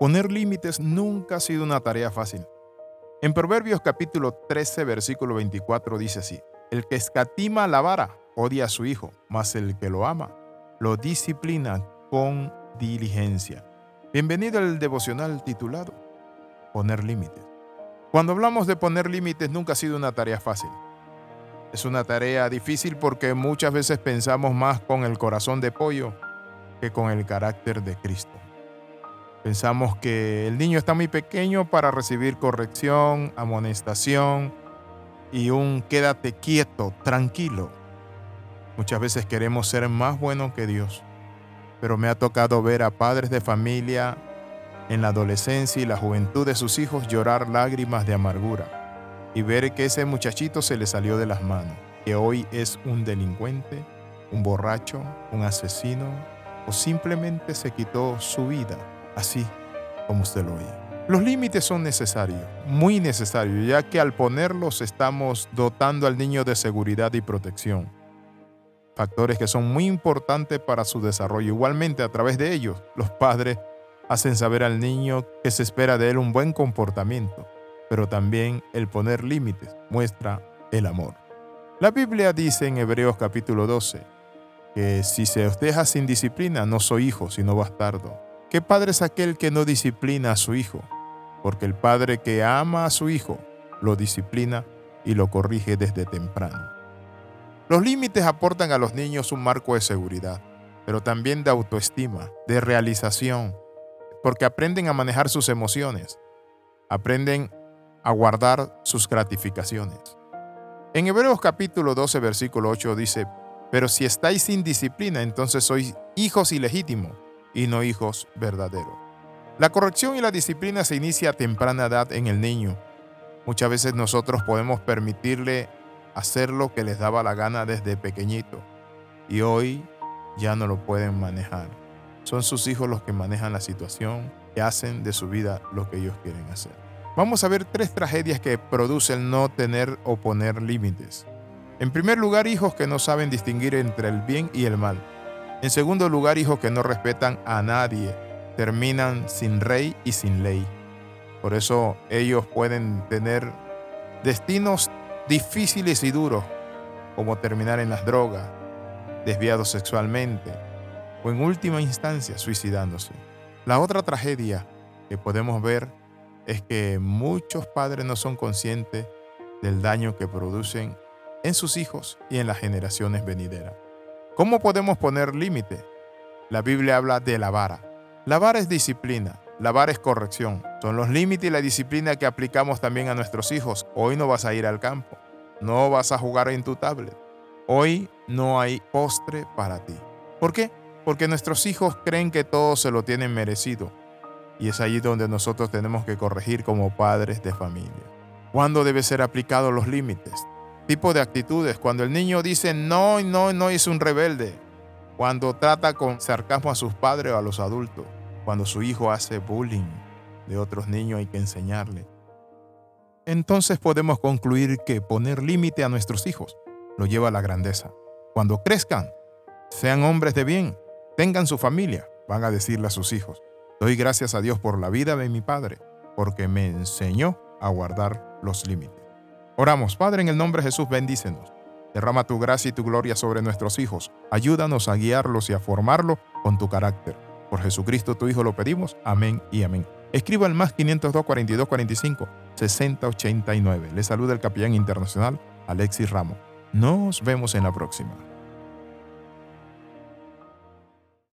Poner límites nunca ha sido una tarea fácil. En Proverbios capítulo 13, versículo 24 dice así, El que escatima la vara odia a su hijo, mas el que lo ama lo disciplina con diligencia. Bienvenido al devocional titulado Poner límites. Cuando hablamos de poner límites nunca ha sido una tarea fácil. Es una tarea difícil porque muchas veces pensamos más con el corazón de pollo que con el carácter de Cristo. Pensamos que el niño está muy pequeño para recibir corrección, amonestación y un quédate quieto, tranquilo. Muchas veces queremos ser más buenos que Dios, pero me ha tocado ver a padres de familia en la adolescencia y la juventud de sus hijos llorar lágrimas de amargura y ver que ese muchachito se le salió de las manos, que hoy es un delincuente, un borracho, un asesino o simplemente se quitó su vida así como usted lo oye. Los límites son necesarios, muy necesarios, ya que al ponerlos estamos dotando al niño de seguridad y protección. Factores que son muy importantes para su desarrollo. Igualmente, a través de ellos, los padres hacen saber al niño que se espera de él un buen comportamiento, pero también el poner límites muestra el amor. La Biblia dice en Hebreos capítulo 12 que si se os deja sin disciplina, no soy hijo, sino bastardo. ¿Qué padre es aquel que no disciplina a su hijo? Porque el padre que ama a su hijo lo disciplina y lo corrige desde temprano. Los límites aportan a los niños un marco de seguridad, pero también de autoestima, de realización, porque aprenden a manejar sus emociones, aprenden a guardar sus gratificaciones. En Hebreos capítulo 12, versículo 8 dice, pero si estáis sin disciplina, entonces sois hijos ilegítimos y no hijos verdaderos. La corrección y la disciplina se inicia a temprana edad en el niño. Muchas veces nosotros podemos permitirle hacer lo que les daba la gana desde pequeñito y hoy ya no lo pueden manejar. Son sus hijos los que manejan la situación y hacen de su vida lo que ellos quieren hacer. Vamos a ver tres tragedias que produce el no tener o poner límites. En primer lugar, hijos que no saben distinguir entre el bien y el mal. En segundo lugar, hijos que no respetan a nadie, terminan sin rey y sin ley. Por eso ellos pueden tener destinos difíciles y duros, como terminar en las drogas, desviados sexualmente, o en última instancia suicidándose. La otra tragedia que podemos ver es que muchos padres no son conscientes del daño que producen en sus hijos y en las generaciones venideras. ¿Cómo podemos poner límite? La Biblia habla de la vara. La vara es disciplina, la vara es corrección. Son los límites y la disciplina que aplicamos también a nuestros hijos. Hoy no vas a ir al campo, no vas a jugar en tu tablet. Hoy no hay postre para ti. ¿Por qué? Porque nuestros hijos creen que todo se lo tienen merecido. Y es allí donde nosotros tenemos que corregir como padres de familia. ¿Cuándo deben ser aplicados los límites? Tipo de actitudes. Cuando el niño dice no, no, no es un rebelde. Cuando trata con sarcasmo a sus padres o a los adultos. Cuando su hijo hace bullying de otros niños hay que enseñarle. Entonces podemos concluir que poner límite a nuestros hijos lo lleva a la grandeza. Cuando crezcan, sean hombres de bien, tengan su familia, van a decirle a sus hijos, doy gracias a Dios por la vida de mi padre, porque me enseñó a guardar los límites. Oramos, Padre, en el nombre de Jesús, bendícenos. Derrama tu gracia y tu gloria sobre nuestros hijos. Ayúdanos a guiarlos y a formarlos con tu carácter. Por Jesucristo, tu Hijo, lo pedimos. Amén y amén. Escriba al más 502 42 45 60 89. Le saluda el capellán internacional Alexis Ramos. Nos vemos en la próxima.